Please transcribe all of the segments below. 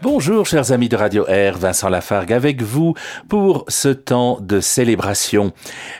Bonjour chers amis de Radio Air, Vincent Lafargue avec vous pour ce temps de célébration.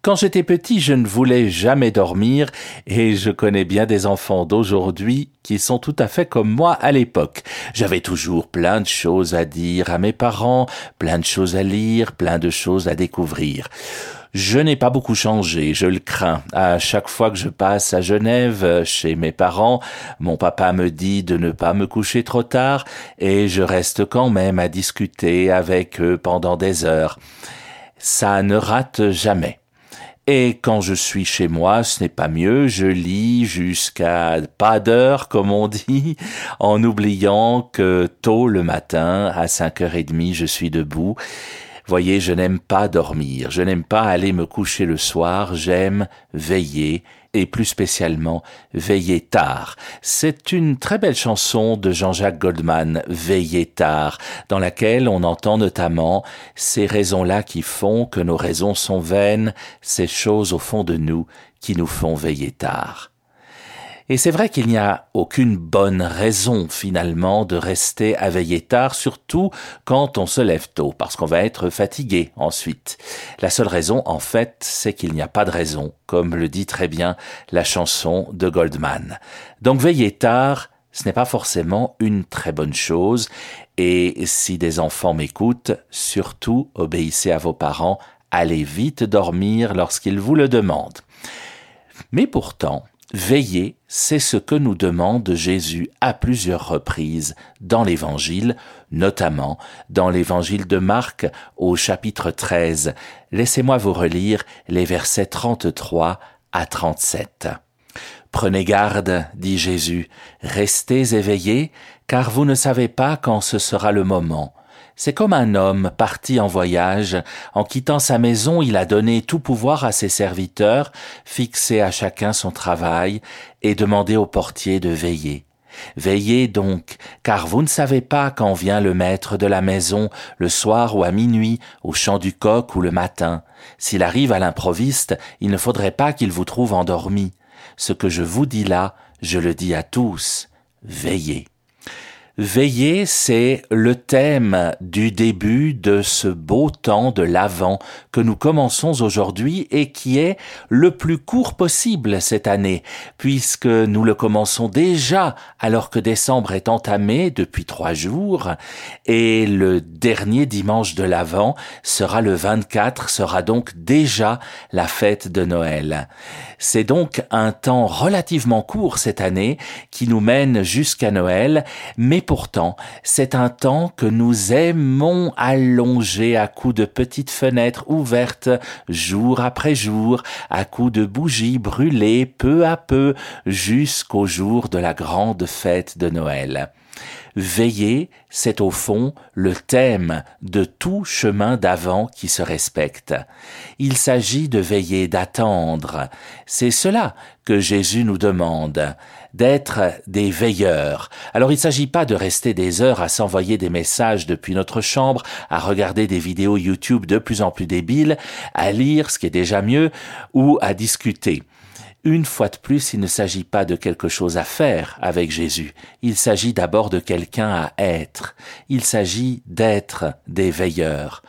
Quand j'étais petit, je ne voulais jamais dormir et je connais bien des enfants d'aujourd'hui qui sont tout à fait comme moi à l'époque. J'avais toujours plein de choses à dire à mes parents, plein de choses à lire, plein de choses à découvrir. Je n'ai pas beaucoup changé, je le crains. À chaque fois que je passe à Genève, chez mes parents, mon papa me dit de ne pas me coucher trop tard, et je reste quand même à discuter avec eux pendant des heures. Ça ne rate jamais. Et quand je suis chez moi, ce n'est pas mieux, je lis jusqu'à pas d'heure, comme on dit, en oubliant que tôt le matin, à cinq heures et demie, je suis debout Voyez, je n'aime pas dormir, je n'aime pas aller me coucher le soir, j'aime veiller, et plus spécialement veiller tard. C'est une très belle chanson de Jean-Jacques Goldman, Veiller tard, dans laquelle on entend notamment ces raisons-là qui font que nos raisons sont vaines, ces choses au fond de nous qui nous font veiller tard. Et c'est vrai qu'il n'y a aucune bonne raison finalement de rester à veiller tard, surtout quand on se lève tôt, parce qu'on va être fatigué ensuite. La seule raison, en fait, c'est qu'il n'y a pas de raison, comme le dit très bien la chanson de Goldman. Donc veiller tard, ce n'est pas forcément une très bonne chose, et si des enfants m'écoutent, surtout obéissez à vos parents, allez vite dormir lorsqu'ils vous le demandent. Mais pourtant, Veiller, c'est ce que nous demande Jésus à plusieurs reprises dans l'Évangile, notamment dans l'Évangile de Marc au chapitre 13. Laissez-moi vous relire les versets 33 à 37. Prenez garde, dit Jésus, restez éveillés, car vous ne savez pas quand ce sera le moment. C'est comme un homme parti en voyage, en quittant sa maison, il a donné tout pouvoir à ses serviteurs, fixé à chacun son travail, et demandé au portier de veiller. Veillez donc, car vous ne savez pas quand vient le maître de la maison, le soir ou à minuit, au chant du coq ou le matin. S'il arrive à l'improviste, il ne faudrait pas qu'il vous trouve endormi. Ce que je vous dis là, je le dis à tous. Veillez. Veiller, c'est le thème du début de ce beau temps de l'Avent que nous commençons aujourd'hui et qui est le plus court possible cette année, puisque nous le commençons déjà alors que décembre est entamé depuis trois jours et le dernier dimanche de l'Avent sera le 24, sera donc déjà la fête de Noël. C'est donc un temps relativement court cette année qui nous mène jusqu'à Noël, mais pourtant, c'est un temps que nous aimons allonger à coups de petites fenêtres ouvertes jour après jour, à coups de bougies brûlées peu à peu jusqu'au jour de la grande fête de Noël. Veiller, c'est au fond le thème de tout chemin d'avant qui se respecte. Il s'agit de veiller, d'attendre. C'est cela que Jésus nous demande, d'être des veilleurs. Alors il ne s'agit pas de rester des heures à s'envoyer des messages depuis notre chambre, à regarder des vidéos YouTube de plus en plus débiles, à lire ce qui est déjà mieux, ou à discuter. Une fois de plus, il ne s'agit pas de quelque chose à faire avec Jésus, il s'agit d'abord de quelqu'un à être, il s'agit d'être des veilleurs.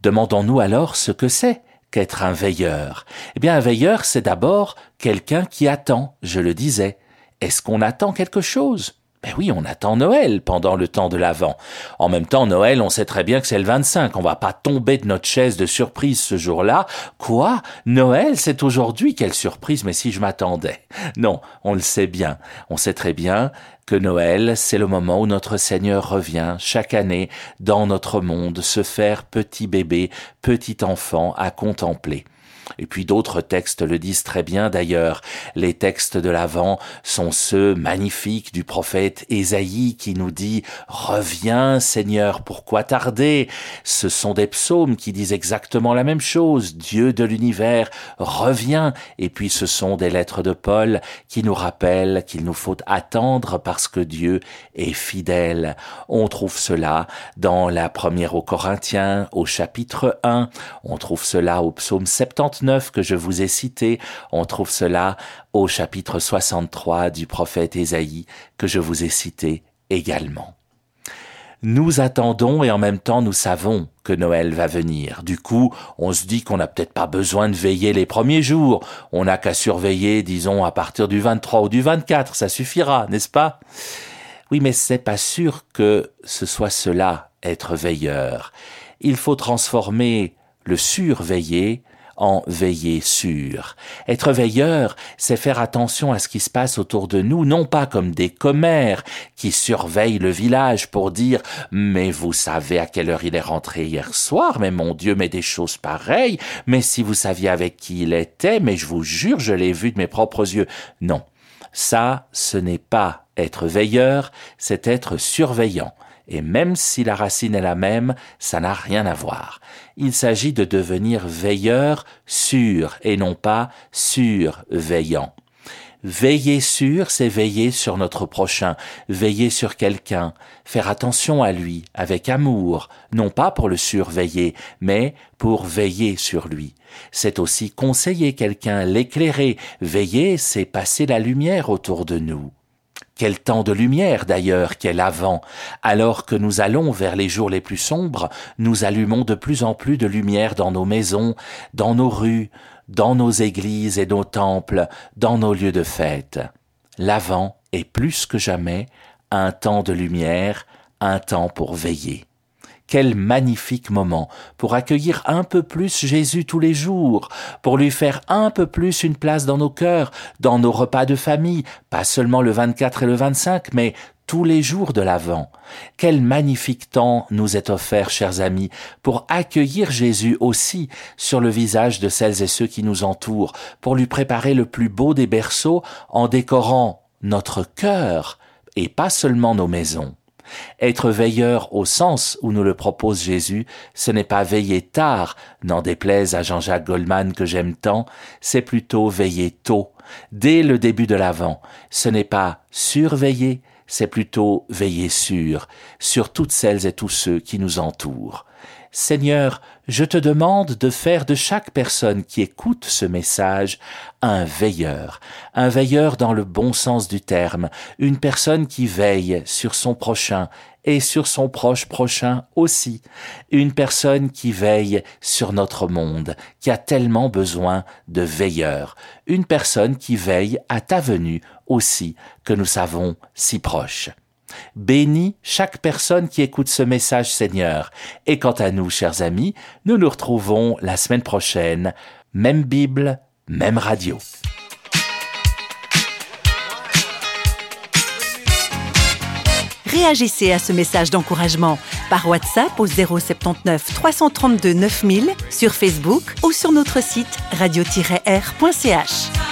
Demandons-nous alors ce que c'est qu'être un veilleur. Eh bien, un veilleur, c'est d'abord quelqu'un qui attend, je le disais. Est-ce qu'on attend quelque chose? Ben oui, on attend Noël pendant le temps de l'Avent. En même temps, Noël, on sait très bien que c'est le 25. On va pas tomber de notre chaise de surprise ce jour-là. Quoi? Noël, c'est aujourd'hui? Quelle surprise, mais si je m'attendais. Non, on le sait bien. On sait très bien que Noël, c'est le moment où notre Seigneur revient chaque année dans notre monde se faire petit bébé, petit enfant à contempler. Et puis d'autres textes le disent très bien d'ailleurs. Les textes de l'Avent sont ceux magnifiques du prophète Ésaïe qui nous dit Reviens Seigneur, pourquoi tarder? Ce sont des psaumes qui disent exactement la même chose. Dieu de l'univers, reviens. Et puis ce sont des lettres de Paul qui nous rappellent qu'il nous faut attendre parce que Dieu est fidèle. On trouve cela dans la première aux Corinthiens au chapitre 1. On trouve cela au psaume 79 que je vous ai cité. On trouve cela au chapitre 63 du prophète Ésaïe que je vous ai cité également. Nous attendons et en même temps nous savons que Noël va venir. Du coup, on se dit qu'on n'a peut-être pas besoin de veiller les premiers jours. On n'a qu'à surveiller, disons, à partir du 23 ou du 24. Ça suffira, n'est-ce pas? Oui, mais c'est pas sûr que ce soit cela, être veilleur. Il faut transformer le surveiller en veiller sûr. Être veilleur, c'est faire attention à ce qui se passe autour de nous, non pas comme des commères qui surveillent le village pour dire mais vous savez à quelle heure il est rentré hier soir, mais mon Dieu, mais des choses pareilles, mais si vous saviez avec qui il était, mais je vous jure, je l'ai vu de mes propres yeux. Non. Ça, ce n'est pas être veilleur, c'est être surveillant et même si la racine est la même, ça n'a rien à voir. Il s'agit de devenir veilleur sûr et non pas surveillant. Veiller sur, c'est veiller sur notre prochain, veiller sur quelqu'un, faire attention à lui, avec amour, non pas pour le surveiller, mais pour veiller sur lui. C'est aussi conseiller quelqu'un, l'éclairer, veiller, c'est passer la lumière autour de nous. Quel temps de lumière d'ailleurs qu'est l'avant. Alors que nous allons vers les jours les plus sombres, nous allumons de plus en plus de lumière dans nos maisons, dans nos rues, dans nos églises et nos temples, dans nos lieux de fête. L'avant est plus que jamais un temps de lumière, un temps pour veiller. Quel magnifique moment pour accueillir un peu plus Jésus tous les jours, pour lui faire un peu plus une place dans nos cœurs, dans nos repas de famille, pas seulement le 24 et le 25, mais tous les jours de l'Avent. Quel magnifique temps nous est offert, chers amis, pour accueillir Jésus aussi sur le visage de celles et ceux qui nous entourent, pour lui préparer le plus beau des berceaux en décorant notre cœur et pas seulement nos maisons. Être veilleur au sens où nous le propose Jésus, ce n'est pas veiller tard, n'en déplaise à Jean-Jacques Goldman que j'aime tant, c'est plutôt veiller tôt, dès le début de l'Avent. Ce n'est pas surveiller, c'est plutôt veiller sur, sur toutes celles et tous ceux qui nous entourent. Seigneur, je te demande de faire de chaque personne qui écoute ce message un veilleur, un veilleur dans le bon sens du terme, une personne qui veille sur son prochain et sur son proche prochain aussi, une personne qui veille sur notre monde, qui a tellement besoin de veilleurs, une personne qui veille à ta venue aussi, que nous savons si proche. Bénis chaque personne qui écoute ce message, Seigneur. Et quant à nous, chers amis, nous nous retrouvons la semaine prochaine. Même Bible, même radio. Réagissez à ce message d'encouragement par WhatsApp au 079 332 9000, sur Facebook ou sur notre site radio-r.ch.